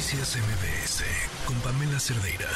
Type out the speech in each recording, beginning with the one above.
Noticias MBS con Pamela Cerdeira.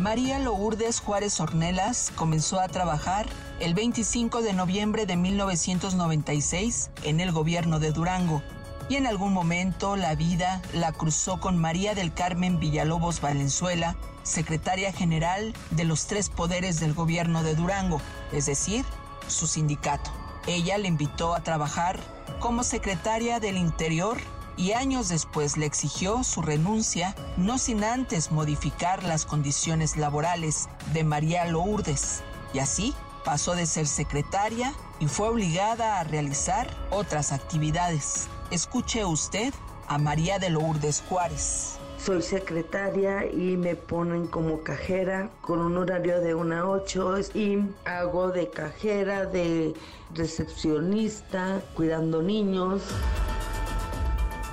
María Lourdes Juárez Ornelas comenzó a trabajar el 25 de noviembre de 1996 en el gobierno de Durango y en algún momento la vida la cruzó con María del Carmen Villalobos Valenzuela, secretaria general de los tres poderes del gobierno de Durango, es decir, su sindicato. Ella le invitó a trabajar como secretaria del Interior y años después le exigió su renuncia, no sin antes modificar las condiciones laborales de María Lourdes. Y así pasó de ser secretaria y fue obligada a realizar otras actividades. Escuche usted a María de Lourdes Juárez. Soy secretaria y me ponen como cajera con un horario de 1 a 8 y hago de cajera, de recepcionista, cuidando niños.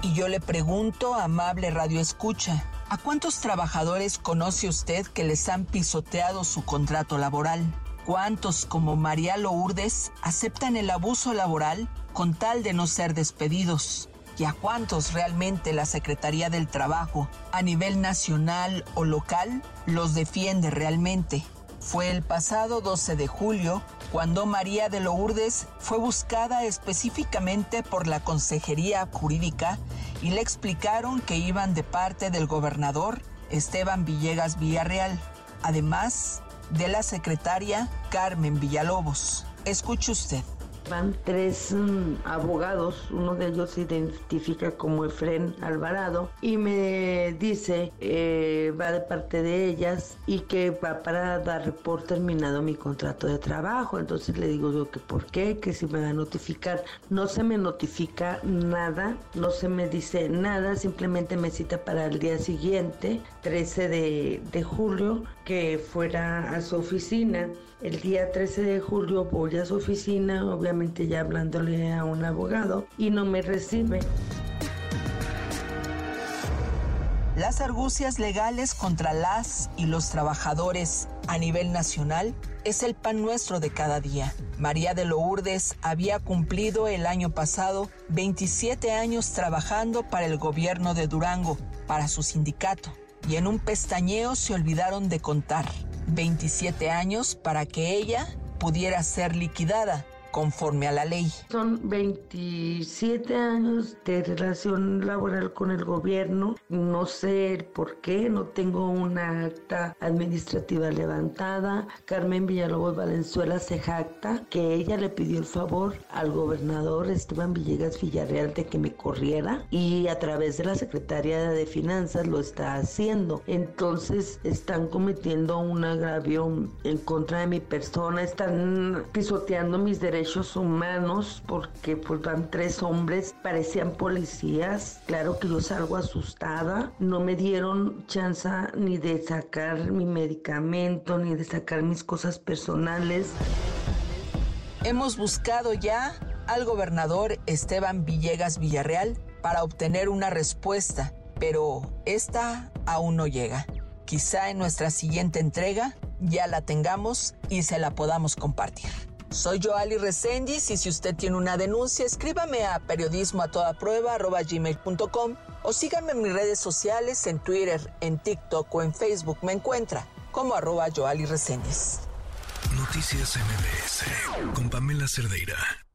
Y yo le pregunto, amable Radio Escucha, ¿a cuántos trabajadores conoce usted que les han pisoteado su contrato laboral? ¿Cuántos, como María Lourdes, aceptan el abuso laboral con tal de no ser despedidos? ¿Y a cuántos realmente la Secretaría del Trabajo, a nivel nacional o local, los defiende realmente? Fue el pasado 12 de julio cuando María de Lourdes fue buscada específicamente por la Consejería Jurídica y le explicaron que iban de parte del gobernador Esteban Villegas Villarreal, además de la secretaria Carmen Villalobos. Escuche usted. Van tres mm, abogados, uno de ellos se identifica como Efren Alvarado y me dice, eh, va de parte de ellas y que va para dar por terminado mi contrato de trabajo. Entonces le digo yo que por qué, que si me va a notificar. No se me notifica nada, no se me dice nada, simplemente me cita para el día siguiente, 13 de, de julio, que fuera a su oficina. El día 13 de julio voy a su oficina, obviamente ya hablándole a un abogado, y no me recibe. Las argucias legales contra las y los trabajadores a nivel nacional es el pan nuestro de cada día. María de Lourdes había cumplido el año pasado 27 años trabajando para el gobierno de Durango, para su sindicato, y en un pestañeo se olvidaron de contar 27 años para que ella pudiera ser liquidada conforme a la ley. Son 27 años de relación laboral con el gobierno. No sé por qué, no tengo una acta administrativa levantada. Carmen Villalobos Valenzuela se jacta que ella le pidió el favor al gobernador Esteban Villegas Villarreal de que me corriera y a través de la Secretaría de Finanzas lo está haciendo. Entonces están cometiendo un agravio en contra de mi persona, están pisoteando mis derechos humanos porque pues van tres hombres, parecían policías. Claro que yo salgo asustada. No me dieron chance ni de sacar mi medicamento, ni de sacar mis cosas personales. Hemos buscado ya al gobernador Esteban Villegas Villarreal para obtener una respuesta, pero esta aún no llega. Quizá en nuestra siguiente entrega ya la tengamos y se la podamos compartir. Soy Joali Resendiz y si usted tiene una denuncia, escríbame a periodismo a toda o síganme en mis redes sociales, en Twitter, en TikTok o en Facebook. Me encuentra como arroba Joali. Noticias MBS con Pamela Cerdeira.